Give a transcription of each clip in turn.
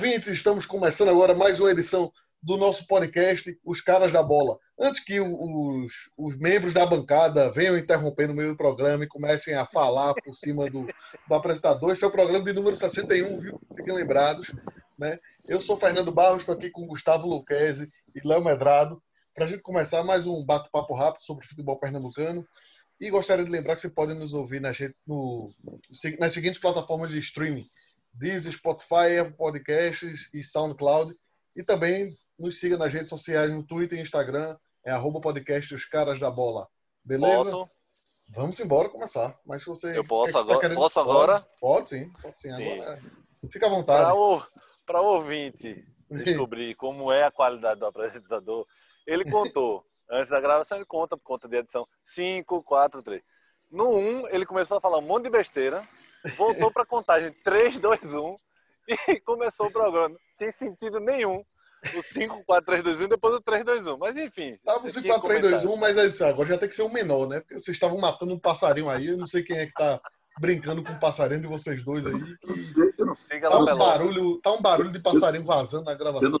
ouvintes, estamos começando agora mais uma edição do nosso podcast, Os Caras da Bola. Antes que os, os membros da bancada venham interromper no meio do programa e comecem a falar por cima do, do apresentador, esse é o programa de número 61, viu? Fiquem lembrados. Né? Eu sou Fernando Barros, estou aqui com Gustavo Luquezzi e Léo Medrado, para a gente começar mais um bate-papo rápido sobre futebol pernambucano. E gostaria de lembrar que você pode nos ouvir no, nas seguintes plataformas de streaming: Deezer, Spotify, Podcasts e SoundCloud. E também nos siga nas redes sociais, no Twitter e Instagram, é arroba podcast Os Caras da Bola. Beleza? Posso? Vamos embora começar. Mas se você. Eu posso tá agora? querendo- Posso agora? Pode, sim, pode sim. Sim. Agora, é. Fica à Para vontade. o, pra o ouvinte descobrir como é a qualidade do apresentador, ele contou. Antes da gravação, ele conta por conta de edição 5, 4, 3. No 1, ele começou a falar um monte de besteira, voltou para a contagem 3, 2, 1 e começou o programa. Não tem sentido nenhum. O 5, 4, 3, 2, 1 depois o 3, 2, 1. Mas enfim. Tava o eu 5, tinha 4, 3, 2, comentado. 1, mas isso, agora já tem que ser um menor, né? Porque vocês estavam matando um passarinho aí. Eu não sei quem é que tá brincando com o passarinho de vocês dois aí. Siga Tá um Pelota. barulho, tá um barulho de passarinho vazando na Eu gravação. não,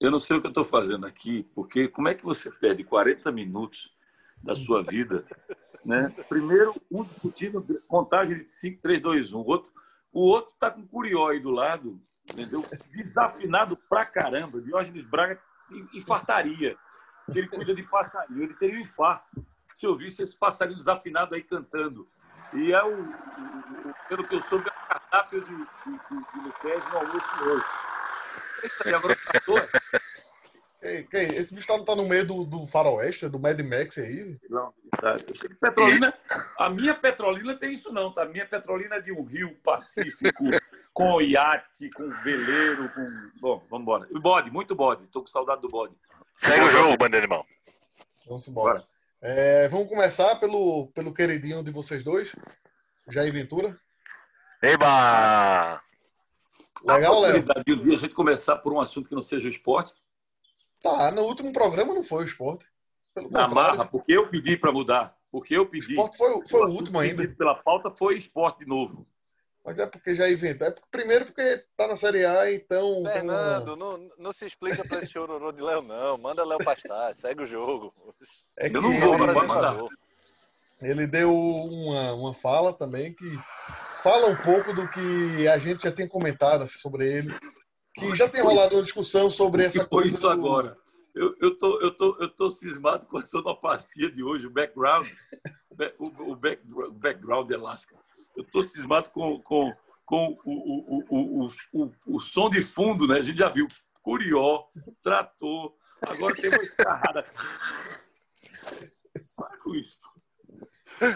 eu não sei o que eu estou fazendo aqui, porque como é que você perde 40 minutos da sua vida, né? Primeiro, um discutindo contagem de 5, 3, 2, 1. O outro o outro está com Curió aí do lado, entendeu? Desafinado pra caramba. Diógenes Braga se infartaria. Ele cuida de passarinho, ele teria um infarto se eu visse esse passarinho desafinado aí cantando. E é o, o- pelo que eu soube, é o cardápio de, de, de, de Luquez no almoço hoje. Tá quem? Esse bicho tá, tá no meio do, do faroeste, do Mad Max aí. Não, tá. Que Petrolina, a minha Petrolina tem isso não, tá? A minha Petrolina é de um rio Pacífico, com iate, com veleiro, com... Bom, vamos embora. E bode, muito bode. Tô com saudade do bode. Segue o jogo, banda animal. Vamos embora. É, vamos começar pelo, pelo queridinho de vocês dois, Jair Ventura. Eba! Legal, Léo? possibilidade de um dia a gente começar por um assunto que não seja o esporte? Tá, no último programa não foi o esporte. Pelo Na contrário, marra, porque eu pedi para mudar. Porque eu o pedi. esporte foi, foi o assunto último ainda. pedido Pela pauta foi esporte de novo. Mas é porque Jair Ventura. É porque- primeiro porque tá na Série A, então. Fernando, não, não se explica pra esse chororô de Léo, não. Manda Léo pastar, segue o jogo. É Eu não vou, ele- mas pode mandar. Ele deu uma, uma fala também que fala um pouco do que a gente já tem comentado assim, sobre ele. Que já tem rolado uma discussão sobre essa coisa. isso do- agora? Eu, eu, tô, eu, tô, eu tô cismado com a sonoplastia de hoje, o background, o, o, back, o background de Alaska. Eu tô cismado com, com, com o, o, o, o, som de fundo, né? A gente já viu Curió, Trator, agora tem uma escarrada. Para com isso.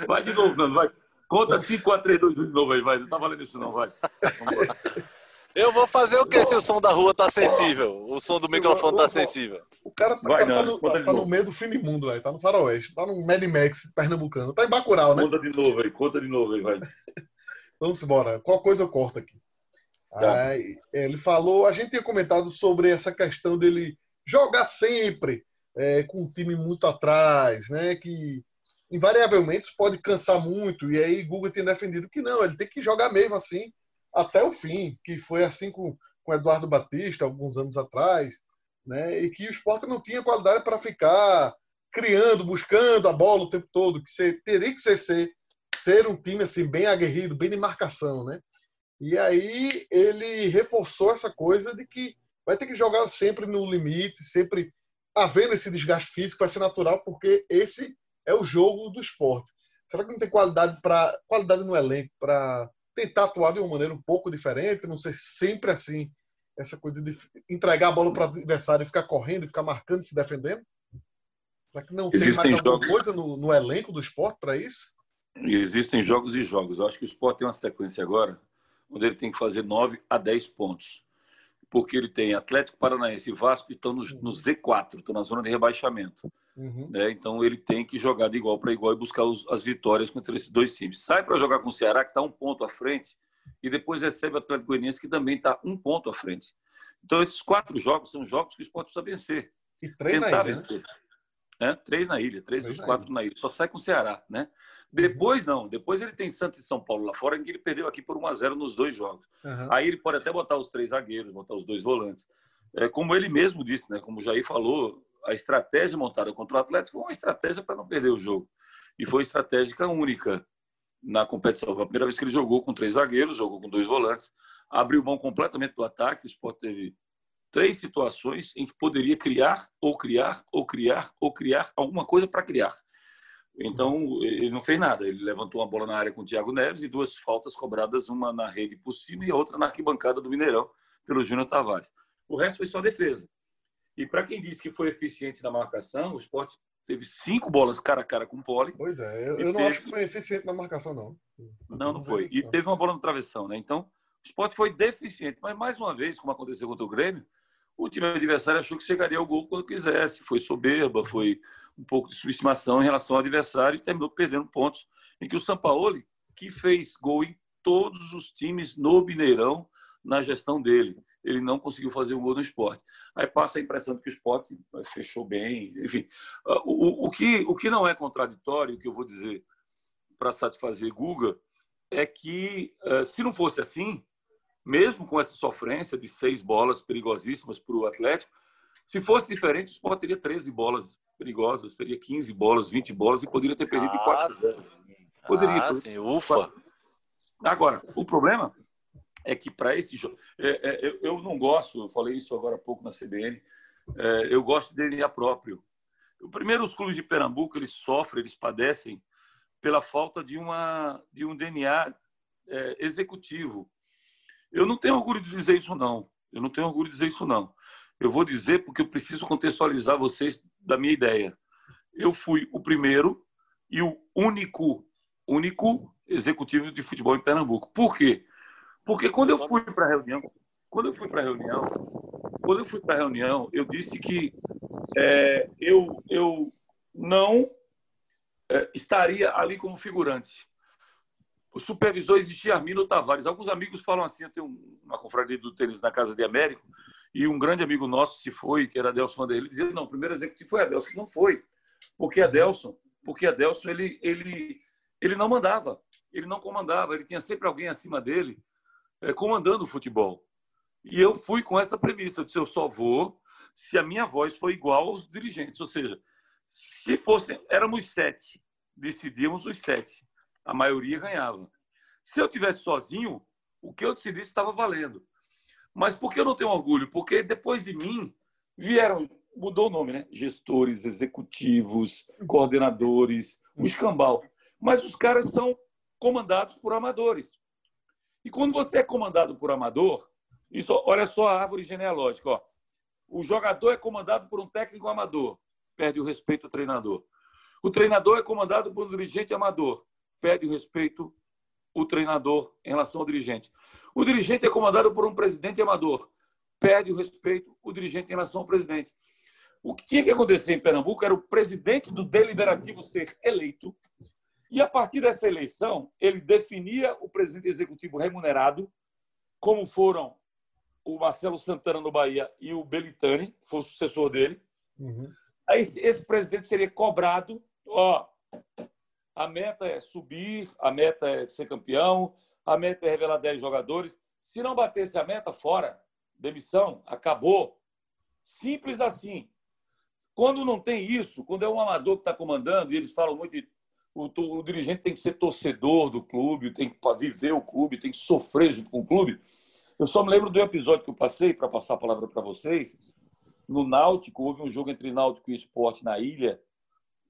Vai de novo, Nando, vai. Conta 5, 4, 3, 2, 1 de novo aí, vai. Não tá valendo isso não, vai. Vambora. Eu vou fazer o que se o som da rua tá sensível? O som do microfone o- tá o- sensível. O cara, tá- Vai, cara tá, no, tá- tá no meio do fim do mundo, velho. Tá no faroeste. Tá no Mad Max pernambucano. Tá em Bacurau, né? Conta de novo aí, conta de novo aí, vai. Vamos embora. Qual coisa eu corto aqui? Tá. Aí, ele falou, a gente tinha comentado sobre essa questão dele jogar sempre é, com um time muito atrás, né? Que invariavelmente isso pode cansar muito. E aí Guga tem defendido que não, ele tem que jogar mesmo assim até o fim, que foi assim com com Eduardo Batista alguns anos atrás, né? E que o esporte não tinha qualidade para ficar criando, buscando a bola o tempo todo, que você, teria que ser, ser ser um time assim bem aguerrido, bem de marcação, né? E aí ele reforçou essa coisa de que vai ter que jogar sempre no limite, sempre havendo esse desgaste físico, vai ser natural, porque esse é o jogo do esporte. Será que não tem qualidade para qualidade no elenco para tentar atuar de uma maneira um pouco diferente, não ser sempre assim, essa coisa de entregar a bola para o adversário e ficar correndo, ficar marcando, e se defendendo? Será que não tem Existem mais alguma jogos- coisa no, no elenco do esporte para isso? Existem jogos e jogos. Eu acho que o Sport tem uma sequência agora onde ele tem que fazer 9 a 10 pontos. Porque ele tem Atlético Paranaense e Vasco que estão no, no Z4, estão na zona de rebaixamento. Uhum. né? Então ele tem que jogar de igual para igual e buscar os- as vitórias contra esses dois times. Sai para jogar com o Ceará, que está um ponto à frente, e depois recebe o Atlético Goianiense, que também está um ponto à frente. Então esses quatro jogos são jogos que o Sport precisa vencer. E treina tentar ainda, né? vencer. É, três na ilha, três, dos quatro na ilha. Só sai com o Ceará, né? Uhum. Depois, não. Depois ele tem Santos e São Paulo lá fora, em que ele perdeu aqui por 1 a 0 nos dois jogos. Uhum. Aí ele pode até botar os três zagueiros, botar os dois volantes. É, como ele mesmo disse, né? Como o Jair falou, a estratégia montada contra o Atlético foi uma estratégia para não perder o jogo. E foi estratégica única na competição. Foi a primeira vez que ele jogou com três zagueiros, jogou com dois volantes, abriu mão completamente do ataque. O Sport teve três situações em que poderia criar, ou criar, ou criar, ou criar alguma coisa para criar. Então, ele não fez nada. Ele levantou uma bola na área com o Thiago Neves e duas faltas cobradas, uma na rede por cima e outra na arquibancada do Mineirão, pelo Júnior Tavares. O resto foi só defesa. E para quem disse que foi eficiente na marcação, o Sport teve cinco bolas cara a cara com o Poli. Pois é, eu, eu não teve... acho que foi eficiente na marcação, não. Não, não foi. E teve uma bola no travessão, né? Então, o Sport foi deficiente. Mas, mais uma vez, como aconteceu contra o Grêmio, o time adversário achou que chegaria ao gol quando quisesse. Foi soberba, foi um pouco de subestimação em relação ao adversário e terminou perdendo pontos. Em que o Sampaoli, que fez gol em todos os times no Mineirão na gestão dele, ele não conseguiu fazer um gol no esporte. Aí passa a impressão de que o esporte fechou bem. Enfim, ah, o, o, que, o que não é contraditório, o que eu vou dizer para satisfazer Guga, é que ah, se não fosse assim, mesmo com essa sofrência de seis bolas perigosíssimas para o Atlético, se fosse diferente, o Sport teria 13 bolas perigosas, teria 15 bolas, 20 bolas e poderia ter perdido ah, 4 0 Poderia. Ah, sim, ufa. Agora, o problema é que para esse jogo. É, é, eu não gosto, eu falei isso agora há pouco na CBN, é, eu gosto de DNA próprio. O primeiro, os clubes de Pernambuco, eles sofrem, eles padecem pela falta de, uma, de um DNA é, executivo. Eu não tenho orgulho de dizer isso, não. Eu não tenho orgulho de dizer isso, não. Eu vou dizer porque eu preciso contextualizar vocês da minha ideia. Eu fui o primeiro e o único, único executivo de futebol em Pernambuco. Por quê? Porque quando eu fui para a reunião, quando eu fui para a reunião, quando eu fui para a reunião, eu disse que é, eu, eu não é, estaria ali como figurante. O supervisor existia Armino Tavares. Alguns amigos falam assim, eu tenho uma confraria do tênis na Casa de Américo, e um grande amigo nosso se foi, que era Adelson Vanderlei, dizia, não, o primeiro executivo foi Adelson. Não foi, porque Adelson, porque Adelson, ele, ele, ele não mandava, ele não comandava, ele tinha sempre alguém acima dele é, comandando o futebol. E eu fui com essa premissa, eu disse, eu só vou se a minha voz for igual aos dirigentes, ou seja, se fossem, éramos sete, decidíamos os sete a maioria ganhava. Se eu tivesse sozinho, o que eu decidisse estava valendo. Mas por que eu não tenho orgulho? Porque depois de mim vieram, mudou o nome, né? Gestores, executivos, coordenadores, o escambau. Mas os caras são comandados por amadores. E quando você é comandado por amador, isso, olha só a árvore genealógica. Ó. O jogador é comandado por um técnico amador, perde o respeito ao treinador. O treinador é comandado por um dirigente amador, pede o respeito o treinador em relação ao dirigente. O dirigente é comandado por um presidente amador, pede o respeito o dirigente em relação ao presidente. O que tinha que acontecer em Pernambuco era o presidente do deliberativo ser eleito e, a partir dessa eleição, ele definia o presidente executivo remunerado, como foram o Marcelo Santana no Bahia e o Belitani, que foi o sucessor dele. Uhum. Aí esse presidente seria cobrado, ó, a meta é subir, a meta é ser campeão, a meta é revelar 10 jogadores. Se não batesse a meta, fora. Demissão, acabou. Simples assim. Quando não tem isso, quando é um amador que está comandando, e eles falam muito de o, o, dirigente tem que ser torcedor do clube, tem que viver o clube, tem que sofrer junto com o clube. Eu só me lembro do episódio que eu passei, para passar a palavra para vocês. No Náutico, houve um jogo entre Náutico e Esporte na ilha,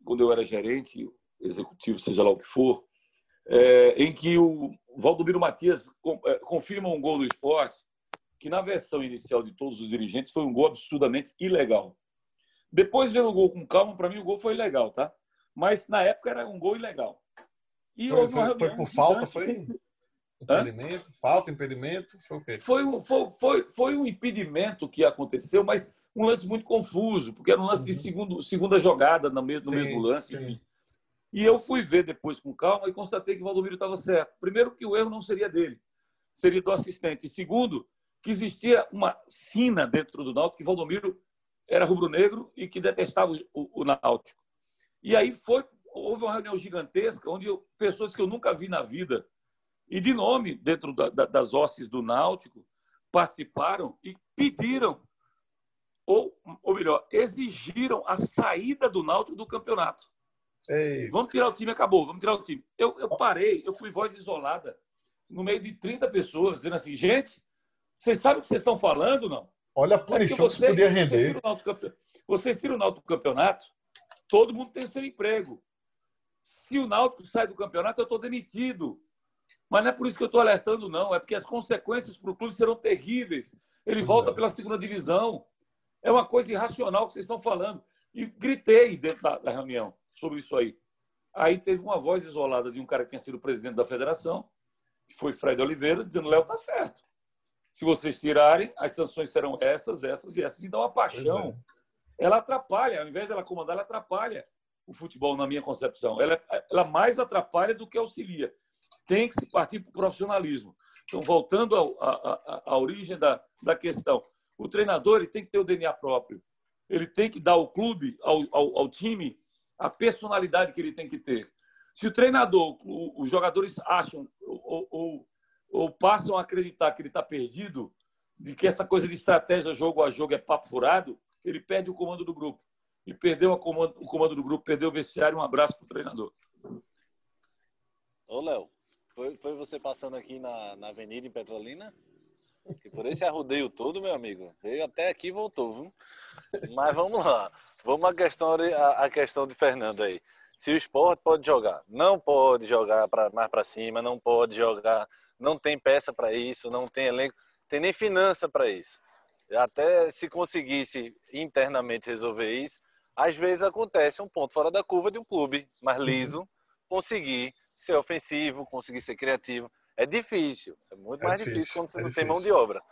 quando eu era gerente executivo, seja lá o que for, é, em que o Valdomiro Matias é, confirma um gol do esporte, que na versão inicial de todos os dirigentes foi um gol absurdamente ilegal. Depois, vendo o gol com calma, para mim o gol foi legal, tá? Mas na época era um gol ilegal. E foi, foi, foi por falta? Foi impedimento? Falta, impedimento? Foi o quê? Foi, um, foi, foi, foi um impedimento que aconteceu, mas um lance muito confuso, porque era um lance uhum. de segundo, segunda jogada no mesmo, sim, no mesmo lance. Enfim. E eu fui ver depois com calma e constatei que o Valdomiro estava certo. Primeiro, que o erro não seria dele, seria do assistente. E segundo, que existia uma sina dentro do Náutico que o Valdomiro era rubro-negro e que detestava o, o, Náutico. E aí foi, houve uma reunião gigantesca onde eu, pessoas que eu nunca vi na vida e de nome dentro da, da, das hostes do Náutico participaram e pediram ou, ou melhor, exigiram a saída do Náutico do campeonato. Ei. Vamos tirar o time, acabou, vamos tirar o time. Eu, eu parei, eu fui voz isolada no meio de 30 pessoas, dizendo assim, gente, vocês sabem o que vocês estão falando, não? Olha a punição é que vocês, podia render. Vocês tiram o Náutico do campeonato, todo mundo tem seu emprego. Se o Náutico sai do campeonato, eu estou demitido. Mas não é por isso que eu estou alertando, não. É porque as consequências para o clube serão terríveis. Ele volta é. pela segunda divisão. É uma coisa irracional que vocês estão falando. E gritei dentro da, da reunião sobre isso aí. Aí teve uma voz isolada de um cara que tinha sido presidente da federação, que foi Fred Oliveira, dizendo: Léo, tá certo. Se vocês tirarem, as sanções serão essas, essas e essas. Então a paixão, é. Ela atrapalha, ao invés dela comandar, ela atrapalha o futebol, na minha concepção. Ela, ela mais atrapalha do que auxilia. Tem que se partir para o profissionalismo. Então, voltando à origem da, da questão, o treinador ele tem que ter o DNA próprio. Ele tem que dar ao clube, ao, ao, ao time, a personalidade que ele tem que ter. Se o treinador, os jogadores acham ou, ou, ou passam a acreditar que ele está perdido, de que essa coisa de estratégia jogo a jogo é papo furado, ele perde o comando do grupo. E perdeu comando, o comando do grupo, perdeu o vestiário. Um abraço para o treinador. Ô, Léo, foi, foi você passando aqui na, na avenida em Petrolina? Que por esse arrudeio todo, meu amigo, veio até aqui e voltou, viu? Mas vamos lá. Vamos à questão, à questão de Fernando aí. Se o esporte pode jogar, não pode jogar pra, mais para cima, não pode jogar, não tem peça para isso, não tem elenco, tem nem finança para isso. Até se conseguisse internamente resolver isso, às vezes acontece um ponto fora da curva de um clube mais liso conseguir ser ofensivo, conseguir ser criativo. É difícil, é muito é mais difícil, difícil quando você é não difícil. tem mão de obra.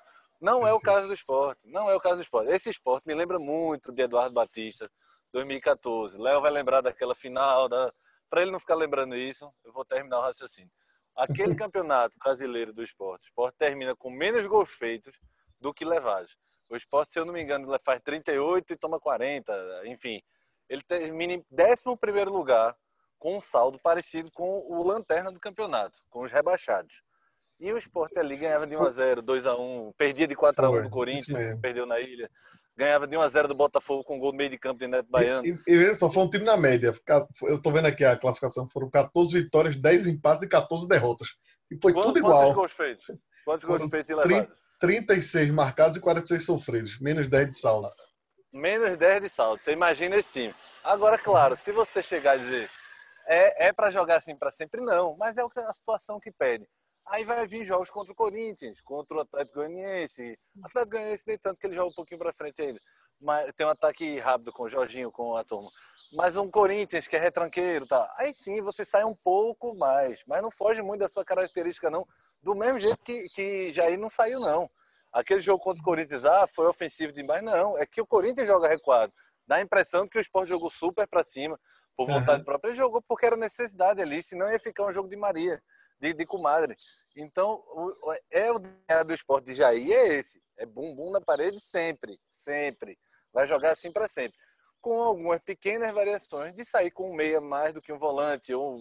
Não é, é o caso do esporte, não é o caso do esporte. Esse esporte me lembra muito de Eduardo Batista, 2014. Léo vai lembrar daquela final, da... para ele não ficar lembrando isso, eu vou terminar o raciocínio. Aquele campeonato brasileiro do esporte, o esporte termina com menos gols feitos do que levados. O esporte, se eu não me engano, faz 38 e toma 40, enfim. Ele termina em 11 lugar com um saldo parecido com o lanterna do campeonato, com os rebaixados. E o Sport ali ganhava de 1x0, 2x1, perdia de 4x1 do Corinthians, perdeu na ilha. Ganhava de 1x0 do Botafogo com gol no meio de campo de Neto Baiano. E, e, só foi um time na média. Eu tô vendo aqui a classificação, foram 14 vitórias, 10 empates e 14 derrotas. E foi Quanto, tudo igual. Quantos gols feitos? Quantos gols feitos e levados? 36 marcados e 46 sofridos. Menos 10 de saldo. Menos 10 de saldo. Você imagina esse time. Agora, claro, se você chegar e dizer é, é para jogar assim para sempre? Não, mas é a situação que pede. Aí vai vir jogos contra o Corinthians, contra o Atlético Goianiense. Atlético Goianiense nem tanto que ele joga um pouquinho para frente ainda. Mas tem um ataque rápido com o Jorginho, com a turma. Mas um Corinthians que é retranqueiro, tá? Aí sim você sai um pouco mais, mas não foge muito da sua característica não, do mesmo jeito que que Jair não saiu não. Aquele jogo contra o Corinthians ah, foi ofensivo demais, não, é que o Corinthians joga recuado. Dá a impressão de que o Sport jogou super para cima por vontade uhum. própria. Ele jogou porque era necessidade ali, senão ia ficar um jogo de Maria, de, de comadre. Então, o, é o do esporte de Jair, é esse. É bumbum na parede sempre, sempre. Vai jogar assim para sempre. Com algumas pequenas variações de sair com um meia mais do que um volante ou,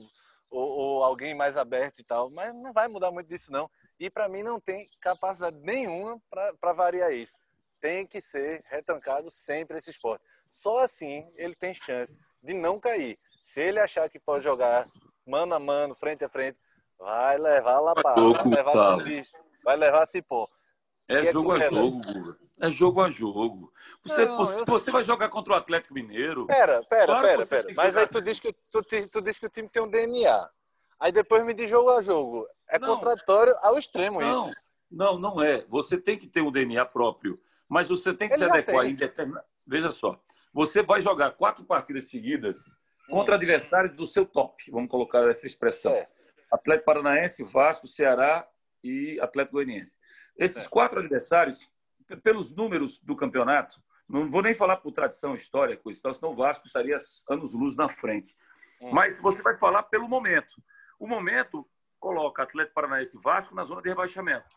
ou, ou alguém mais aberto e tal. Mas não vai mudar muito disso, não. E para mim não tem capacidade nenhuma para variar isso tem que ser retrancado sempre esse esporte. Só assim ele tem chance de não cair. Se ele achar que pode jogar mano a mano, frente a frente, vai levar lá para vai levar bicho, vai levar cipó. É, é jogo a jogo, Guga. É jogo a jogo. Você, não, você, você vai jogar contra o Atlético Mineiro. Pera, pera, claro pera, pera. Mas aí tu diz, que, tu, tu diz que o time tem um DNA. Aí depois me diz jogo a jogo. É não, contraditório ao extremo não, isso. Não, não é. Você tem que ter um DNA próprio. Mas você tem que Ele se adequar em determinado. Veja só, você vai jogar quatro partidas seguidas contra hum. adversários do seu top, vamos colocar essa expressão. É. Atlético Paranaense, Vasco, Ceará e Atlético Goianiense. Esses quatro adversários, pelos números do campeonato, não vou nem falar por tradição, história, coisa tal, senão o Vasco estaria anos-luz na frente. Hum. Mas você vai falar pelo momento. O momento coloca Atlético Paranaense e Vasco na zona de rebaixamento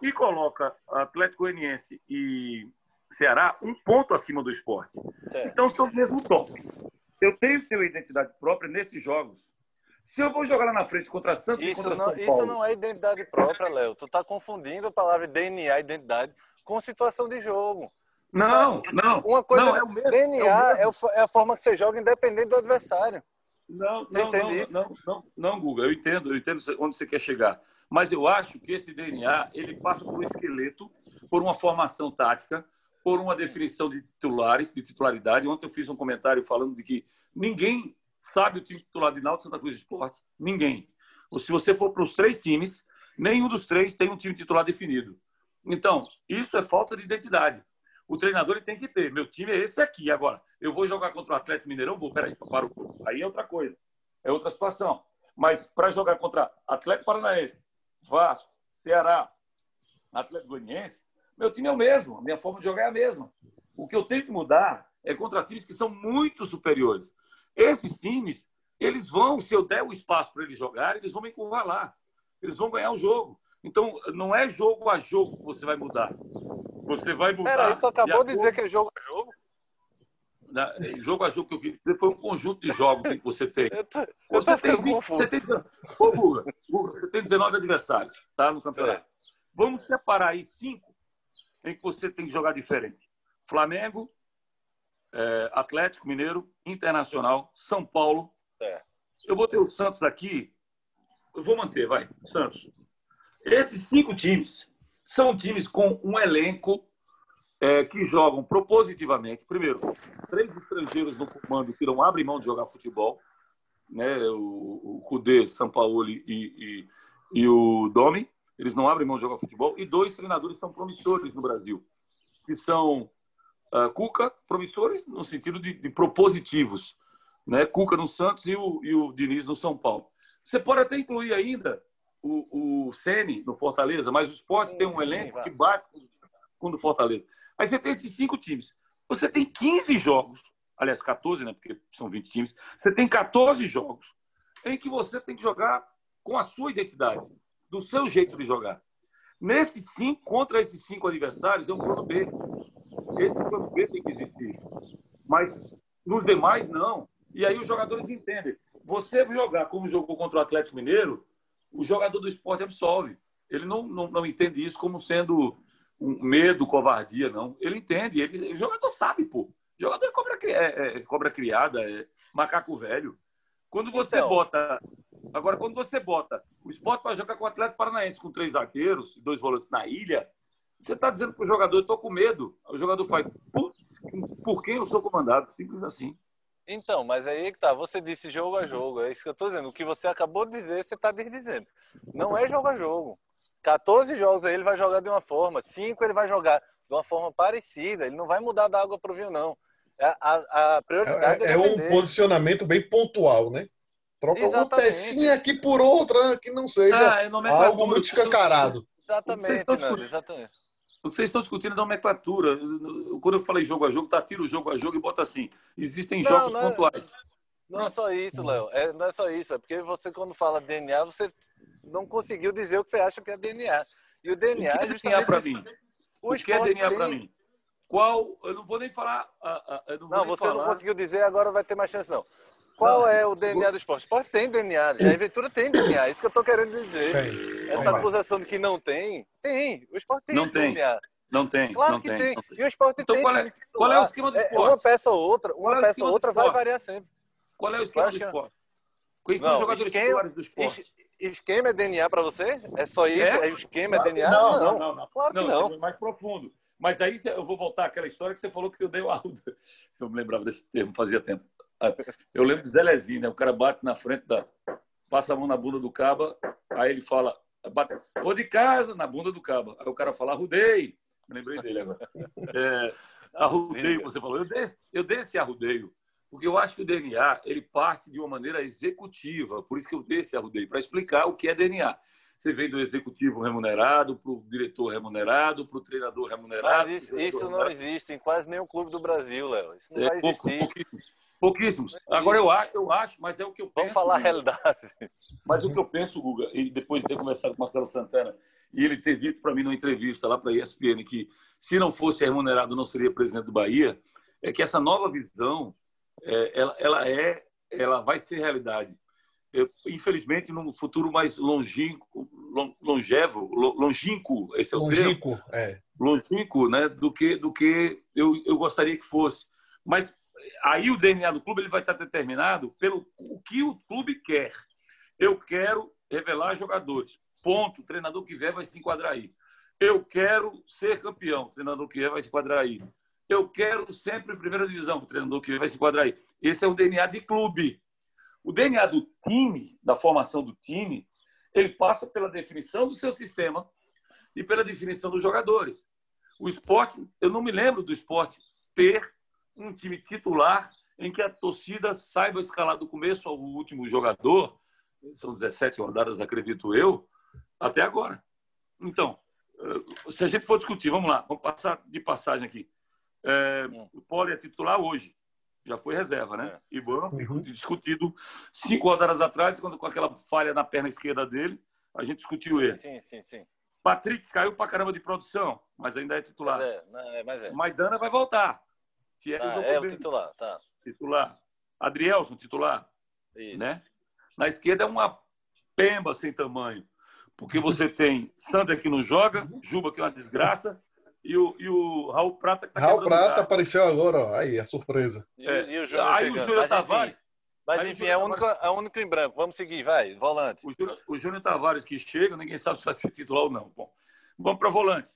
e coloca Atlético Goianiense e Ceará um ponto acima do esporte. Certo. Então são mesmo top. Eu tenho que ter uma identidade própria nesses jogos. Se eu vou jogar lá na frente contra Santos isso e contra não, São Paulo... Isso não é identidade própria, Léo. Tu está confundindo a palavra DNA, identidade, com situação de jogo. Não, não. Uma coisa, não, é o mesmo, DNA é, o mesmo. é, a forma que você joga independente do adversário. Não, você não, entende não, isso? Não, não, não, Guga, eu entendo, eu entendo onde você quer chegar. Mas eu acho que esse DNA ele passa por um esqueleto, por uma formação tática, por uma definição de titulares, de titularidade. Ontem eu fiz um comentário falando de que ninguém sabe o time titular de Náutico Santa Cruz Esporte. Ninguém. Ou se você for para os três times, nenhum dos três tem um time titular definido. Então, isso é falta de identidade. O treinador ele tem que ter. Meu time é esse aqui. Agora, eu vou jogar contra o Atlético Mineirão? Vou. Peraí, para o Aí é outra coisa. É outra situação. Mas para jogar contra Atlético Paranaense, Vasco, Ceará, Atlético Goianiense, meu time é o mesmo. A minha forma de jogar é a mesma. O que eu tenho que mudar é contra times que são muito superiores. Esses times, eles vão, se eu der o espaço para eles jogarem, eles vão me encurralar. Eles vão ganhar o jogo. Então, não é jogo a jogo que você vai mudar. Você vai mudar. Peraí, tu acabou de, de dizer que é jogo a jogo? Na, jogo a jogo que eu queria dizer foi um conjunto de jogos que você tem. eu tô, eu você, tem 20, você tem Ô, Guga, Guga, você tem 19 adversários tá, no campeonato. É. Vamos separar aí cinco em que você tem que jogar diferente. Flamengo, é, Atlético Mineiro, Internacional, São Paulo. É. Eu vou ter o Santos aqui. Eu vou manter, vai. Santos. Esses cinco times são times com um elenco é, que jogam propositivamente. Primeiro, três estrangeiros no comando que não abrem mão de jogar futebol. Né? O, o Cudê, São Paulo e, e, e o Domi. Eles não abrem mão de jogar futebol. E dois treinadores são promissores no Brasil, que são uh, Cuca, promissores no sentido de, de, propositivos. Né? Cuca no Santos e o, e o Diniz no São Paulo. Você pode até incluir ainda o, o Sene no Fortaleza, mas o Sport sim, tem um sim, elenco sim, que bate com o do Fortaleza. Aí você tem esses cinco times. Você tem 15 jogos, aliás, 14, né? Porque são 20 times. Você tem 14 jogos em que você tem que jogar com a sua identidade, do seu jeito de jogar. Nesses cinco, contra esses cinco adversários, é um plano B. Esse plano B tem que existir. Mas nos demais, não. E aí os jogadores entendem. Você jogar como jogou contra o Atlético Mineiro, o jogador do esporte absolve. Ele não, não, não entende isso como sendo um medo, covardia, não. Ele entende. Ele, o jogador sabe, pô. O jogador é cobra, é, é cobra criada, é macaco velho. Quando você então... bota. Agora, quando você bota o esporte para jogar com o Atlético Paranaense com três zagueiros e dois volantes na ilha, você está dizendo para o jogador, eu estou com medo. O jogador faz, por quem eu sou comandado? Simples assim. Então, mas aí que tá. Você disse jogo a jogo. É isso que eu estou dizendo. O que você acabou de dizer, você está dizendo. Não é jogo a jogo. 14 jogos aí ele vai jogar de uma forma. Cinco ele vai jogar de uma forma parecida. Ele não vai mudar da água para o vinho, não. A, a, a prioridade é, é, é um posicionamento bem pontual, né? Troca Exatamente. uma pecinha aqui por outra que não seja ah, algo muito escancarado. Exatamente, Nando, exatamente. O que vocês estão discutindo é nomenclatura. Quando eu falei jogo a jogo, tá tira o jogo a jogo e bota assim. Existem não, jogos não é, pontuais. Não é só isso, Léo. É, não é só isso. É porque você, quando fala DNA, você não conseguiu dizer o que você acha que é DNA. E o DNA, o que é DNA para mim? O, o que é DNA para mim? Qual? Eu não vou nem falar. não, não você falar. não conseguiu dizer, agora vai ter mais chance, não. Qual é o DNA do esporte? O esporte tem DNA. A Ventura tem DNA. É isso que eu estou querendo dizer. Tem. Essa acusação de que não tem, tem. O esporte tem não tem. DNA. Não tem. Claro não que tem. tem. E o esporte então, tem. Qual é, qual é o esquema do é, esporte? Uma peça ou outra, uma é peça ou outra vai variar sempre. Qual é o esquema do esporte? Quais são os jogadores esquema, do esporte? Esquema é DNA para você? É só isso? É, é o esquema é DNA? Não, não, não. não, Claro que não. não. É mais profundo. Mas aí eu vou voltar àquela história que você falou que eu dei o Arruda. Eu me lembrava desse termo, fazia tempo. Eu lembro do Zelezinho, né? O cara bate na frente da. passa a mão na bunda do caba, aí ele fala, bate, ou de casa, na bunda do caba. Aí o cara fala, arrudei. Lembrei dele agora. É, arrudeio, você falou. Eu dei, eu dei esse arrudeio, porque eu acho que o DNA ele parte de uma maneira executiva. Por isso que eu dei esse arrudeio, para explicar o que é DNA. Você vem do executivo remunerado para o diretor remunerado, para o treinador remunerado. Mas isso, isso não existe em quase nenhum clube do Brasil, Léo. Isso não é, vai existir. Pouco, Pouquíssimos. Agora eu acho, eu acho, mas é o que eu penso. Vamos falar a realidade. Mas o que eu penso, Guga, e depois de ter conversado com o Marcelo Santana, e ele ter dito para mim numa entrevista lá para a ESPN que se não fosse remunerado não seria presidente do Bahia, é que essa nova visão, é, ela, ela, é, ela vai ser realidade. Eu, infelizmente, num futuro mais longínquo, longevo, longínquo, esse é o longínquo, termo. É. Longínquo, né, do que, do que eu, eu gostaria que fosse. Mas aí o DNA do clube ele vai estar determinado pelo o que o clube quer. Eu quero revelar jogadores. Ponto. O treinador que vier vai se enquadrar aí. Eu quero ser campeão. O treinador que vier vai se enquadrar aí. Eu quero sempre primeira divisão. O treinador que vier vai se enquadrar aí. Esse é o DNA de clube. O DNA do time, da formação do time, ele passa pela definição do seu sistema e pela definição dos jogadores. O esporte, eu não me lembro do esporte ter um time titular em que a torcida saiba escalar do começo ao último jogador, são 17 rodadas, acredito eu, até agora. Então, eh, se a gente for discutir, vamos lá, vamos passar de passagem aqui. É, o Poli é titular hoje, já foi reserva, né? É. Iban, uhum. discutido cinco rodadas atrás, quando com aquela falha na perna esquerda dele, a gente discutiu ele. Sim, sim, sim. Patrick caiu pra caramba de produção, mas ainda é titular. Mas é, não, é, mas é. Maidana vai voltar. Ah, é o titular, tá. Titular. Adrielson, titular. Isso. Né? Na esquerda é uma pemba sem tamanho. Porque você tem Sandra que não joga, Juba que é uma desgraça, e o, e o Raul Prata que tá Raul Prata apareceu agora, ó. aí, a surpresa. E, é. e o Júnior Aí chegando. o Júnior Tavares. Mas enfim, enfim é, o único, é o único em branco. Vamos seguir, vai, volante. O Júnior, Tavares que chega, ninguém sabe se vai ser titular ou não. Bom, vamos para volante.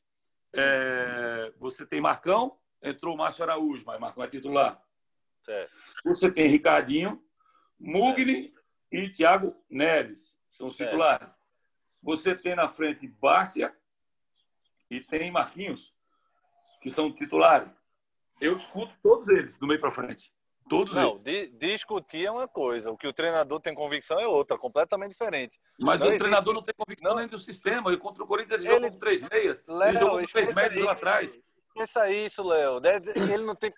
É, você tem Marcão, entrou o Márcio Araújo, mas Marcão é titular. Certo. Você tem Ricardinho, Mugni e Thiago Neves, são os titulares. Você tem na frente Bárcia e tem Marquinhos, que são titulares. Eu discuto todos eles, do meio para frente. Todos não, eles. Di discutir é uma coisa, o que o treinador tem convicção é outra, completamente diferente. Mas não o existe... treinador não tem convicção não... nem do sistema. E contra o Corinthians ele jogou com três meias, Léo, ele jogou com três médios lá atrás. Pensa isso, Léo. Ele não tem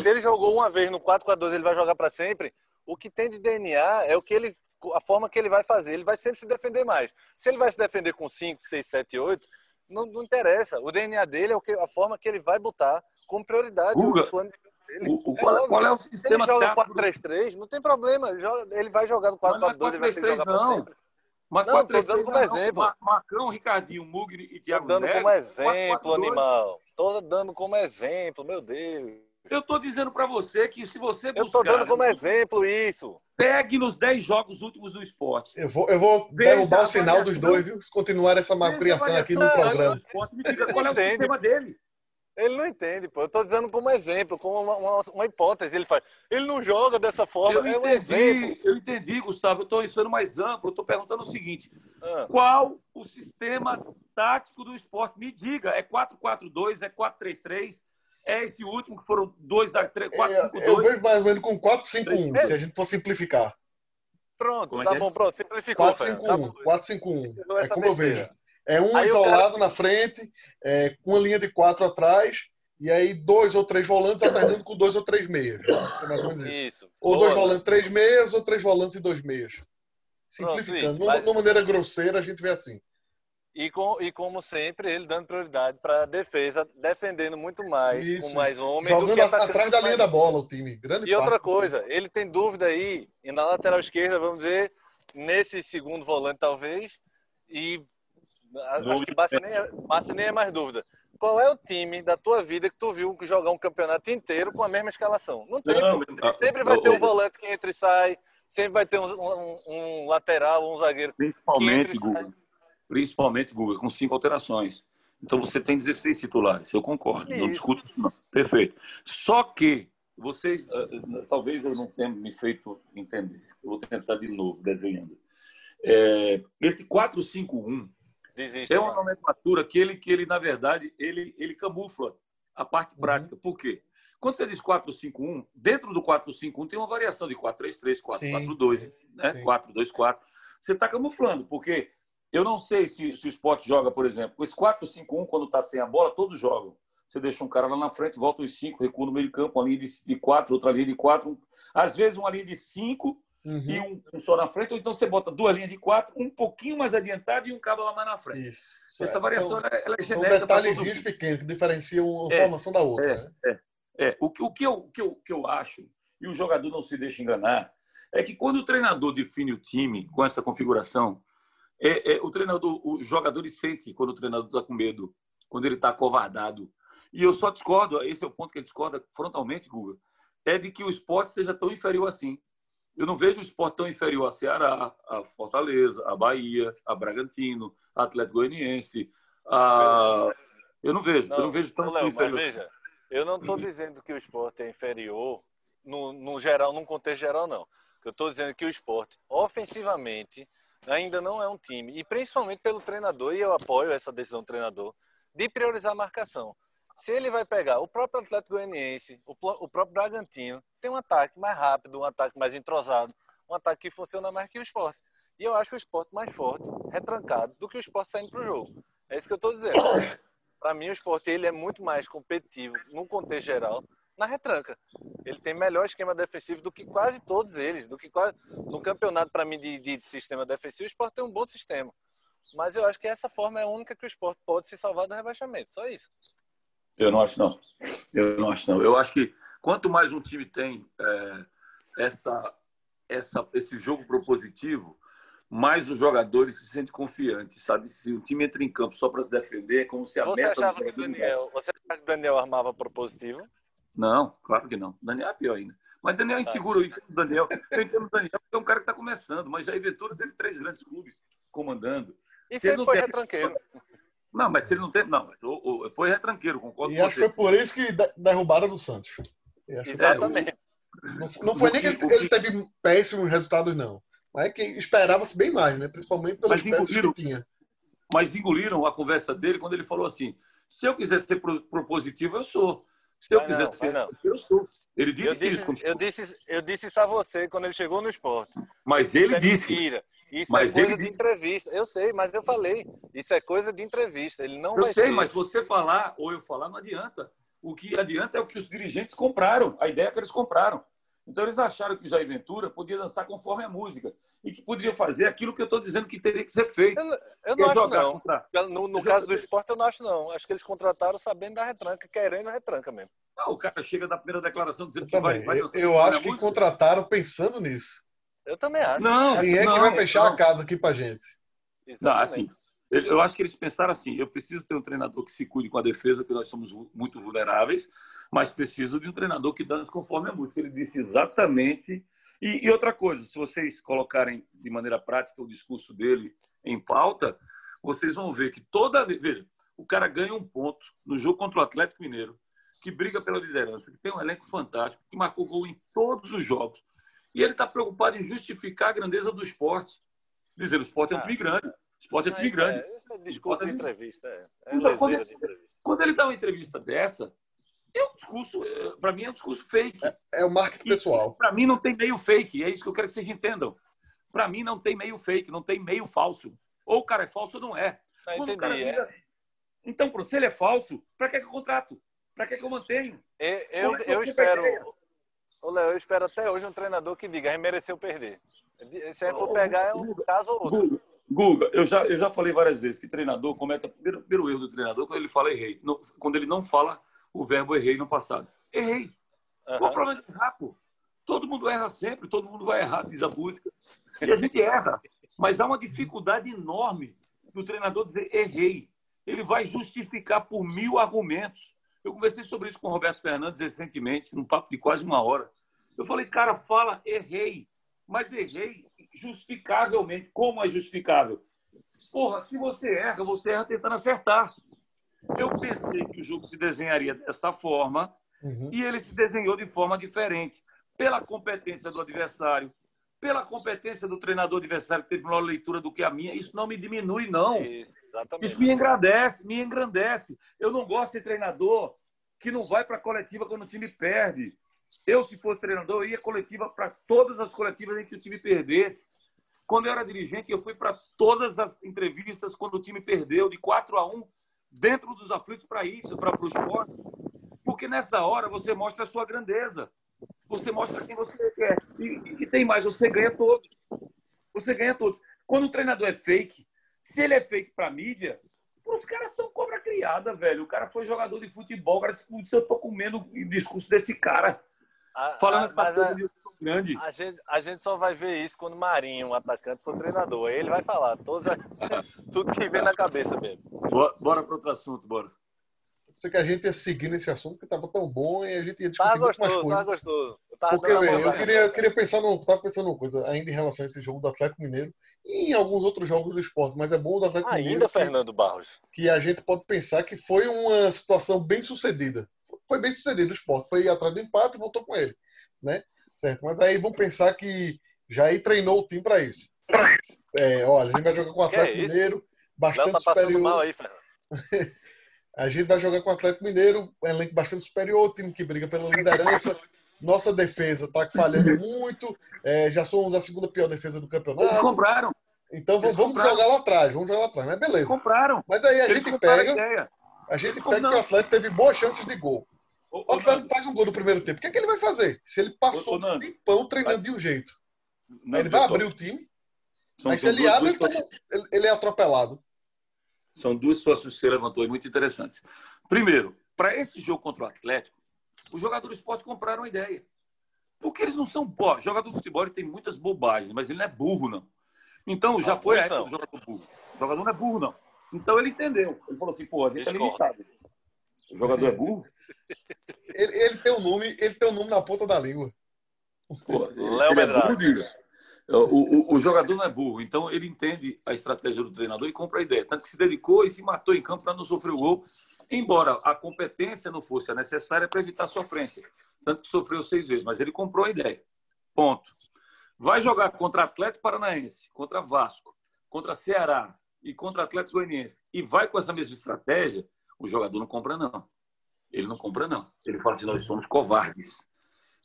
Se ele jogou uma vez no 4-4-2, ele vai jogar para sempre. O que tem de DNA é o que ele a forma que ele vai fazer. Ele vai sempre se defender mais. Se ele vai se defender com 5, 6, 7, 8, não, não interessa. O DNA dele é o que, a forma que ele vai botar como prioridade Uga, o plano de dele. O, o, é qual, qual, é o sistema Se ele joga 4-3-3, não tem problema. Ele, joga, ele vai jogar no 4-4-2, ele vai ter que jogar para sempre. Mas não, estou dando como exemplo. Marcão, Ricardinho, Mugri e Thiago Estou dando Neves, como exemplo, 4, 4, animal. Estou dando como exemplo, meu Deus. Eu estou dizendo para você que se você buscar... Eu estou dando como exemplo isso. Pegue nos 10 jogos últimos do esporte. Eu vou, eu vou derrubar o sinal dos dois, viu? Se continuar essa malcriação aqui no programa. Me diga qual é o sistema dele. Ele não entende, pô. Eu tô dizendo como exemplo, como uma, uma, uma, hipótese. Ele faz. Ele não joga dessa forma. Eu é entendi, um exemplo. Eu entendi, Gustavo. Eu estou sendo mais amplo. Eu estou perguntando o seguinte: ah. qual o sistema tático do esporte? Me diga. É 4-4-2? É 4-3-3? É esse último que foram dois da 4 5 2 Eu vejo mais ou menos com 4-5-1, se a gente for simplificar. Pronto, como é tá é bom, pronto. Simplificou. 4-5-1. 4-5-1. É como eu vejo. É um aí isolado cara... na frente, é, com uma linha de quatro atrás, e aí dois ou três volantes alternando com dois ou três meias. É mais ou menos isso. isso. Ou Boa, dois volantes, três meias, ou três volantes e dois meias. Simplificando. Pronto, Numa maneira grosseira, a gente vê assim. E, com, e como sempre, ele dando prioridade para a defesa, defendendo muito mais, Isso, com mais homens. Jogando atrás da linha da bola o time. Grande e parte. outra coisa, ele tem dúvida aí, e na lateral esquerda, vamos dizer, nesse segundo volante talvez, e Acho que Bassi nem, é, nem é mais dúvida. Qual é o time da tua vida que tu viu jogar um campeonato inteiro com a mesma escalação? Não tem. Não, sempre vai ter um volante que entra e sai, sempre vai ter um, um, um lateral, um zagueiro. Principalmente, Guga. Principalmente, Guga, com cinco alterações. Então você tem 16 titulares, eu concordo, Isso. não discuto isso, não. Perfeito. Só que vocês, uh, talvez eu não tenha me feito entender, eu vou tentar de novo desenhando. É, esse 4-5-1 Desiste, é uma nomenclatura que ele, que ele na verdade, ele, ele camufla a parte uhum. prática. Uhum. Por quê? Quando você diz 4-5-1, dentro do 4-5-1 tem uma variação de 4-3-3, 4-4-2, né? 4-2-4. Você está camuflando, porque eu não sei se, se o esporte joga, por exemplo, esse 4-5-1, quando está sem a bola, todos jogam. Você deixa um cara lá na frente, volta os cinco, recua no meio de campo, uma linha de, de quatro, outra linha de quatro. Às vezes uma linha de cinco uhum. e um, um, só na frente, ou então você bota duas linhas de quatro, um pouquinho mais adiantado e um cabo lá mais na frente. Isso. Essa variação são, ela é São detalhezinhos pequenos que diferenciam uma é, formação da outra. É, né? é, é. O, que, o, que eu, o que, eu, que eu acho, e o jogador não se deixa enganar, é que quando o treinador define o time com essa configuração, é, é o treinador, os jogadores sente quando o treinador está com medo, quando ele está acovardado. E eu só discordo, esse é o ponto que ele discorda frontalmente, Guga, é de que o esporte seja tão inferior assim. Eu não vejo o esporte tão inferior a Ceará, a Fortaleza, a Bahia, a Bragantino, a Atlético Goianiense. A... Eu não vejo, não, eu não vejo tão Léo, inferior. Mas veja, eu não estou dizendo que o esporte é inferior no, no geral, num contexto geral, não. Eu estou dizendo que o esporte, ofensivamente, ainda não é um time. E principalmente pelo treinador, e eu apoio essa decisão do treinador, de priorizar a marcação. Se ele vai pegar o próprio Atlético Goianiense, o, o próprio Bragantino, tem um ataque mais rápido, um ataque mais entrosado, um ataque que funciona mais que o esporte. E eu acho o esporte mais forte, retrancado, do que o esporte saindo para o jogo. É isso que eu estou dizendo. Para mim, o esporte ele é muito mais competitivo, no contexto geral, na retranca. Ele tem melhor esquema defensivo do que quase todos eles. Do que quase... No campeonato, para mim, de, de, sistema defensivo, o esporte tem um bom sistema. Mas eu acho que essa forma é a única que o esporte pode se salvar do rebaixamento. Só isso. Eu não acho, não. Eu não acho, não. Eu acho que quanto mais um time tem é, essa, essa, esse jogo propositivo, mais os jogadores se sentem confiantes, sabe? Se o time entra em campo só para se defender, é como se a você meta... Achava que Daniel, você achava que o Daniel armava propositivo? Não, claro que não. Daniel é pior ainda. Mas Daniel é tá. inseguro. Eu entendo Daniel. Eu entendo Daniel porque é um cara que está começando. Mas Jair Ventura teve três grandes clubes comandando. E sempre foi retranqueiro. Não, mas se ele não tem. Não, foi retranqueiro, concordo e com acho que foi por isso que derrubaram do Santos. Exatamente. Não, não foi nem que ele, ele teve péssimos resultados, não. Mas é que esperava-se bem mais, né? Principalmente pelas peças que tinha. Mas engoliram a conversa dele quando ele falou assim: se eu quiser ser propositivo, eu sou. Se eu vai quiser não, ser, não. eu sou. Ele disse, eu disse isso. Eu disse, eu disse isso a você quando ele chegou no esporte. Mas ele é disse. Mentira. Isso mas é coisa de disse. entrevista. Eu sei, mas eu falei. Isso é coisa de entrevista. Ele não eu vai sei, ser. mas você falar ou eu falar não adianta. O que adianta é o que os dirigentes compraram, a ideia que eles compraram. Então eles acharam que o Jair Ventura podia dançar conforme a música e que poderia fazer aquilo que eu estou dizendo que teria que ser feito. Eu, eu não acho não. Contra... No, no caso do esporte eu não acho não. Acho que eles contrataram sabendo da retranca, querendo a retranca mesmo. Não, o cara chega da primeira declaração dizendo eu que vai, vai dançar. Eu, eu acho que música. contrataram pensando nisso. Eu também acho. Não, quem é não, que vai fechar não. a casa aqui pra gente? Exatamente. Não, assim, eu acho que eles pensaram assim: eu preciso ter um treinador que se cuide com a defesa, porque nós somos muito vulneráveis, mas preciso de um treinador que dança conforme a música. Ele disse exatamente. E, e, outra coisa, se vocês colocarem de maneira prática o discurso dele em pauta, vocês vão ver que toda vez. Veja, o cara ganha um ponto no jogo contra o Atlético Mineiro, que briga pela liderança, que tem um elenco fantástico, que marcou gol em todos os jogos. E ele está preocupado em justificar a grandeza do esporte, dizendo o esporte é um time grande. Esporte é time grande. É, é discurso de entrevista. É, é então, quando, ele, entrevista. quando ele dá uma entrevista dessa, é um discurso, é, para mim é um discurso fake. É, é o marketing pessoal. Para mim não tem meio fake, é isso que eu quero que vocês entendam. Para mim não tem meio fake, não tem meio falso. Ou o cara é falso ou não é. Ah, entendi, cara é. assim, então, se ele é falso, para que, que eu contrato? Para que, que eu mantenho? Eu, eu, eu espero. Ô, Léo, eu espero até hoje um treinador que diga, mereceu perder. Se for pegar, é um caso ou outro. Guga, eu já, eu já falei várias vezes que treinador comete o primeiro, primeiro erro do treinador quando ele fala errei. Não, quando ele não fala o verbo errei no passado. Errei. Uhum. Qual o problema de errar, pô? Todo mundo erra sempre, todo mundo vai errar, diz a música. E a gente erra. Mas há uma dificuldade enorme do treinador dizer errei. Ele vai justificar por mil argumentos. Eu conversei sobre isso com o Roberto Fernandes recentemente, num papo de quase uma hora. Eu falei, cara, fala errei. Mas errei justificavelmente. Como é justificável? Porra, se você erra, você erra tentando acertar. Eu pensei que o jogo se desenharia dessa forma uhum. e ele se desenhou de forma diferente. Pela competência do adversário, pela competência do treinador adversário que teve melhor leitura do que a minha, isso não me diminui, não. Isso, isso me engrandece, me engrandece. Eu não gosto de treinador que não vai para a coletiva quando o time perde. Eu, se fosse treinador, eu ia coletiva para todas as coletivas em que o time perdesse. Quando eu era dirigente, eu fui para todas as entrevistas quando o time perdeu de 4 a 1 dentro dos aflitos para isso, para o esporte. Porque nessa hora você mostra a sua grandeza. Você mostra quem você quer. E, e tem mais, você ganha todos. Você ganha todos. Quando o treinador é fake, se ele é fake para mídia, os caras são cobra criada, velho. O cara foi jogador de futebol, cara se eu tô comendo o discurso desse cara. A, Falando a, mas a, grande. A gente, a gente só vai ver isso quando o Marinho, um atacante, for treinador. Aí ele vai falar todos, tudo que vem na cabeça mesmo. Bora, bora para outro assunto, bora. Sei que a gente ia seguir nesse assunto que tava tão bom e a gente ia discutir tá gostoso, mais coisas. Tá gostoso. Porque eu, eu queria, eu queria pensar no, tava pensando uma coisa ainda em relação a esse jogo do Atlético Mineiro e em alguns outros jogos do esporte, mas é bom do Atlético ainda, Mineiro. Ainda, Fernando Barros. Que a gente pode pensar que foi uma situação bem sucedida. Foi bem sucedido o esporte. Foi atrás do empate e voltou com ele né? Certo. Mas aí vamos pensar que Jair treinou o time para isso. É, olha, a gente vai jogar com o Atlético é Mineiro, bastante tá superior. Mal aí, a gente vai jogar com o Atlético Mineiro, um elenco bastante superior, time que briga pela liderança. Nossa defesa está falhando muito. É, já somos a segunda pior defesa do campeonato. Eles compraram. Então Eles vamos compraram. jogar lá atrás, vamos jogar lá atrás. Mas beleza. Eles compraram. Mas aí a Eles gente pega. A, a gente pega que o Atlético teve boas chances de gol. O Atlético faz um gol no primeiro tempo. O que, é que ele vai fazer? Se ele passou um tempão treinando de um jeito. Não, ele vai abrir o time. São, mas se ele abre, ele, toma, ele, ele, é atropelado. São duas situações que você levantou muito interessantes. Primeiro, para esse jogo contra o Atlético, os jogadores esporte compraram a ideia. Porque eles não são. Pô, jogador de futebol tem muitas bobagens, mas ele não é burro, não. Então, já foi a época do jogador burro. O jogador não é burro, não. Então, ele entendeu. Ele falou assim, pô, a gente é limitado. O jogador é burro? Ele, ele, tem um nome, ele tem um nome na ponta da língua. Léo Medrado. É o, o, o, jogador não é burro, então ele entende a estratégia do treinador e compra a ideia. Tanto que se dedicou e se matou em campo para não sofrer o gol, embora a competência não fosse a necessária para evitar sofrência. Tanto que sofreu seis vezes, mas ele comprou a ideia. Ponto. Vai jogar contra Atlético Paranaense, contra Vasco, contra Ceará e contra Atlético Goianiense e vai com essa mesma estratégia, o jogador não compra, não. Ele não compra, não. Ele fala assim: nós somos covardes.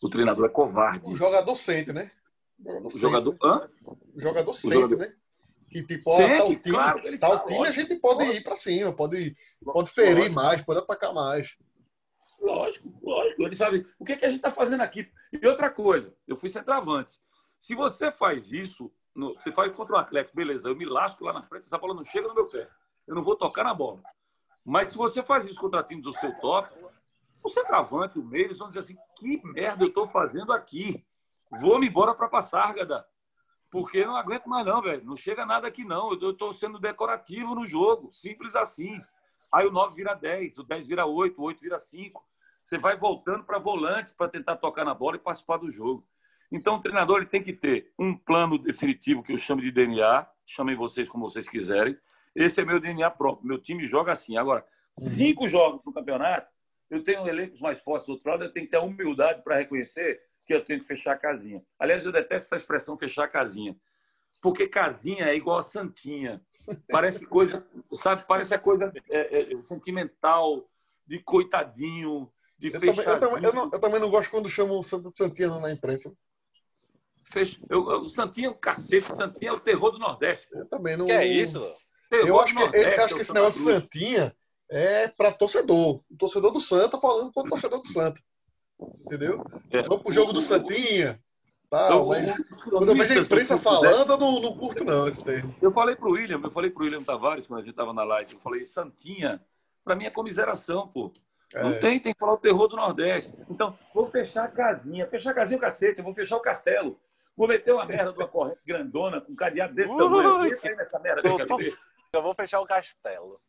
O treinador é covarde. O jogador sente, né? O jogador. O jogador, o jogador sente, jogador... né? Que tipo, sente, tal time, claro, tal time a gente pode lógico. ir para cima, pode, pode ferir lógico. mais, pode atacar mais. Lógico, lógico. Ele sabe o que, é que a gente está fazendo aqui. E outra coisa, eu fui centroavante. Se você faz isso, no, você faz contra o Atlético, beleza, eu me lasco lá na frente, essa bola não chega no meu pé. Eu não vou tocar na bola. Mas se você faz isso contra times do seu top, o centroavante, o meio, eles vão dizer assim: que merda eu estou fazendo aqui? Vou-me embora para passar, Gada. Porque não aguento mais, não, velho. Não chega nada aqui, não. Eu estou sendo decorativo no jogo. Simples assim. Aí o 9 vira 10, o 10 vira 8, o 8 vira 5. Você vai voltando para volante para tentar tocar na bola e participar do jogo. Então, o treinador ele tem que ter um plano definitivo, que eu chamo de DNA. Chamem vocês como vocês quiserem esse é meu DNA próprio. Meu time joga assim. Agora, uhum. cinco jogos no campeonato, eu tenho elencos mais fortes do outro lado, eu tenho que ter a humildade para reconhecer que eu tenho que fechar a casinha. Aliás, eu detesto essa expressão fechar a casinha. Porque casinha é igual a santinha. Parece coisa, sabe? Parece a coisa é, é, sentimental, de coitadinho, de eu também, eu, também, eu, não, eu, também não gosto quando chamam o Santo de Santinha na imprensa. Fech... Eu, o Santinha é o cacete, o Santinha é o terror do Nordeste. Eu também não. Que é isso? Eu acho que, esse, acho que esse negócio de Santinha é para torcedor. O torcedor do Santa falando com o torcedor do Santa. Entendeu? É. Vamos pro jogo do Santinha. Tal, mas quando eu vejo a imprensa falando, eu não, não curto, não, esse termo. Eu falei pro William, eu falei pro William Tavares, quando a gente tava na live, eu falei, Santinha, para mim é comiseração, pô. É. Não tem, tem que falar o terror do Nordeste. Então, vou fechar a casinha. Fechar a casinha o cacete, eu vou fechar o castelo. Vou meter uma merda de uma corrente grandona com um cadeado desse tamanho. Nessa merda eu vou fechar o castelo.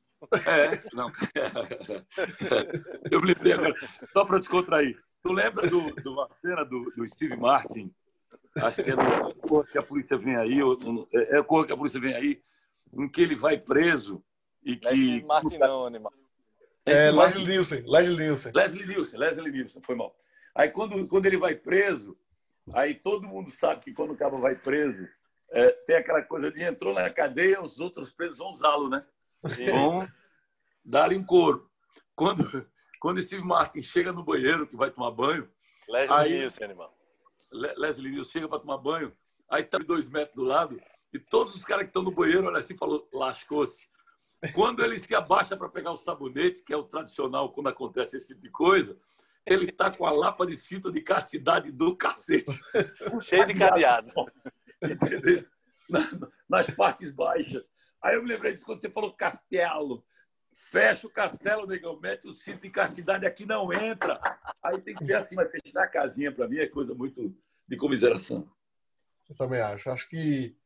É, não. Eu me lembrei agora, só para descontrair. Tu lembra do, do uma cena do, do Steve Martin? Acho que é no Corra que a polícia vem aí, ou, é, é Corra que a polícia vem aí, em que ele vai preso e que. É Steve Martin, não, animal. É, é Leslie Nielsen. Leslie Nielsen. Leslie Nielsen, Leslie Nielsen, foi mal. Aí quando, quando ele vai preso, aí todo mundo sabe que quando o cabo vai preso, é, tem aquela coisa de entrou na cadeia, os outros presos vão usá-lo, né? Vão dar-lhe um couro. Quando, quando Steve Martin chega no banheiro, que vai tomar banho. Leslie aí, Nielsen, animal. Leslie Nielsen chega para tomar banho, aí tá dois metros do lado, e todos os caras que estão no banheiro olham assim e falam, lascou-se. Quando ele se abaixa para pegar o sabonete, que é o tradicional quando acontece esse tipo de coisa, ele tá com a lapa de cinto de castidade do cacete. Cheio de cadeado. Entendeu? Nas partes baixas. Aí eu me lembrei disso quando você falou castelo. Fecha o castelo, negão, mete o cinto de castidade aqui, não entra. Aí tem que ser assim, mas fechar a casinha para mim é coisa muito de comiseração. Eu também acho. Acho que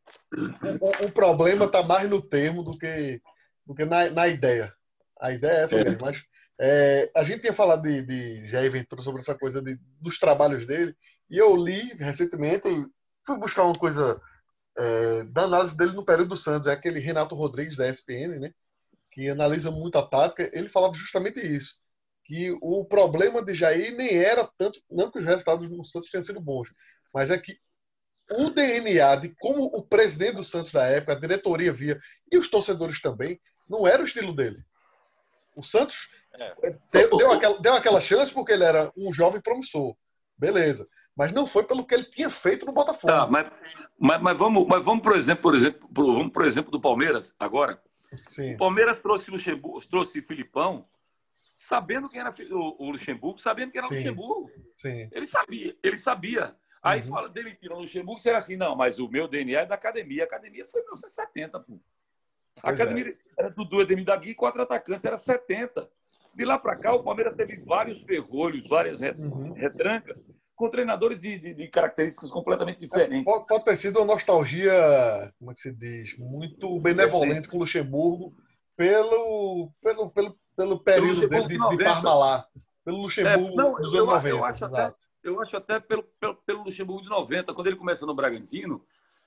o, o problema está mais no termo do que, do que na, na ideia. A ideia é essa é. mesmo. Mas é, a gente tinha falado de, de Jair Ventura sobre essa coisa de, dos trabalhos dele, e eu li recentemente, fui buscar uma coisa é, da análise dele no período do Santos, é aquele Renato Rodrigues da ESPN, né, que analisa muito a tática, ele falava justamente isso, que o problema de Jair nem era tanto, não que os resultados no Santos tenham sido bons, mas é que o DNA de como o presidente do Santos da época, a diretoria via, e os torcedores também, não era o estilo dele. O Santos é. deu, deu, aquela, deu aquela chance porque ele era um jovem promissor. Beleza. Mas não foi pelo que ele tinha feito no Botafogo. Tá, mas, mas, mas vamos, mas vamos por exemplo, por exemplo, vamos por exemplo do Palmeiras agora. Sim. O Palmeiras trouxe Luxemburgo, trouxe Filipão, sabendo quem era o, Luxemburgo, sabendo quem era Sim. o Luxemburgo. Sim. Ele sabia, ele sabia. Aí uhum. fala dele tirou o Luxemburgo, será assim, não, mas o meu DNA é da academia. A academia foi em 1970, pô. A pois academia é. era Dudu, Edemir da Gui e quatro atacantes, era 70. De lá para cá, o Palmeiras teve vários ferrolhos, várias uhum. Com treinadores de, de, de, características completamente diferentes. É, pode, pode, ter sido uma nostalgia, como é que se diz, muito benevolente com o Luxemburgo pelo, pelo, pelo, pelo período dele de, de, Parmalat. Pelo Luxemburgo é, não, dos anos 90. Eu acho, até, eu acho até pelo, pelo, pelo Luxemburgo de 90, quando ele começou no Bragantino,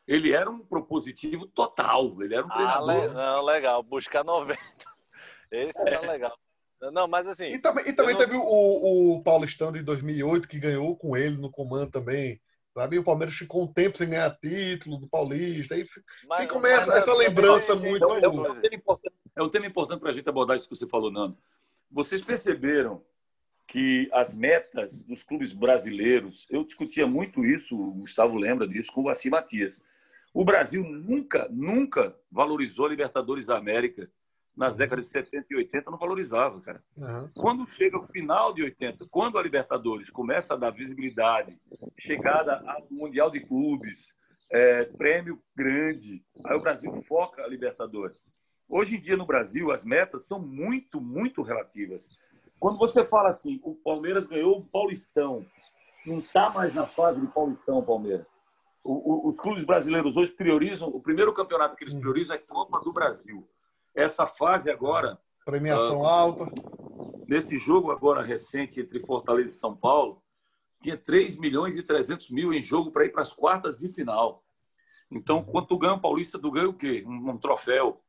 ele era um propositivo total. Ele era um ah, treinador. Le... Não, legal. Buscar 90. Esse é. era legal. Não, mas assim. E também, e também não... teve o, o Paulistão de 2008 que ganhou com ele no comando também. Sabe? E o Palmeiras ficou um tempo sem ganhar título do Paulista. Aí mas, fica essa, essa lembrança muito. É, é, um tema importante, é um tema importante para a gente abordar isso que você falou, Nando. Vocês perceberam que as metas dos clubes brasileiros, eu discutia muito isso, o Gustavo lembra disso, com o Vassi Matias. O Brasil nunca, nunca valorizou a Libertadores da América nas décadas de 70 e 80 não valorizava, cara. Uhum. Quando chega o final de 80, quando a Libertadores começa a dar visibilidade, chegada ao Mundial de Clubes, é, prêmio grande, aí o Brasil foca a Libertadores. Hoje em dia no Brasil as metas são muito, muito relativas. Quando você fala assim, o Palmeiras ganhou o Paulistão, não está mais na fase de Paulistão, Palmeiras. O, o, os clubes brasileiros hoje priorizam, o primeiro campeonato que eles uhum. priorizam é a Copa do Brasil essa fase agora. Premiação uh, alta. Nesse jogo agora recente entre Fortaleza e São Paulo, tinha 3 milhões e 300 mil em jogo para ir para as quartas de final. Então, quando tu ganha o Paulista, tu ganha o quê? Um, um troféu.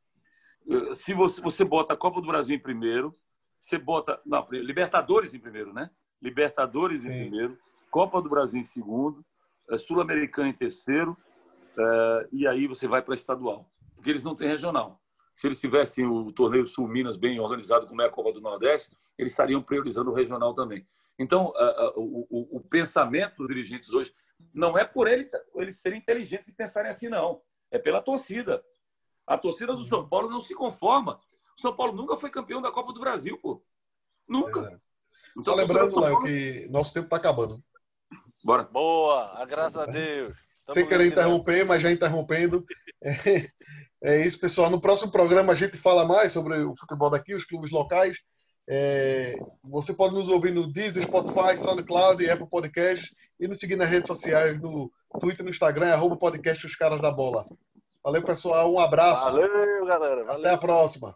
Eh, se você, você bota a Copa do Brasil em primeiro, você bota. Não, Libertadores em primeiro, né? Libertadores Sim. em primeiro, Copa do Brasil em segundo, eh, Sul-Americana em terceiro, uh, e aí você vai para estadual. Porque eles não têm regional se eles tivessem o torneio Sul Minas bem organizado, como é a Copa do Nordeste, eles estariam priorizando o regional também. Então, o, o, o, pensamento dos dirigentes hoje não é por eles, eles serem inteligentes e pensarem assim, não. É pela torcida. A torcida do São Paulo não se conforma. O São Paulo nunca foi campeão da Copa do Brasil, pô. Nunca. É. Então, Só lembrando, Léo, Paulo... que nosso tempo está acabando. Bora. Boa, graças a Deus. Sem querer interromper, mas já interrompendo. É isso, pessoal. No próximo programa a gente fala mais sobre o futebol daqui, os clubes locais. É, você pode nos ouvir no Deezer, Spotify, SoundCloud e Apple Podcasts e nos seguir nas redes sociais, no Twitter e no Instagram, arroba podcast Os Caras da Bola. Valeu, pessoal. Um abraço. Valeu, galera. Valeu. Até a próxima.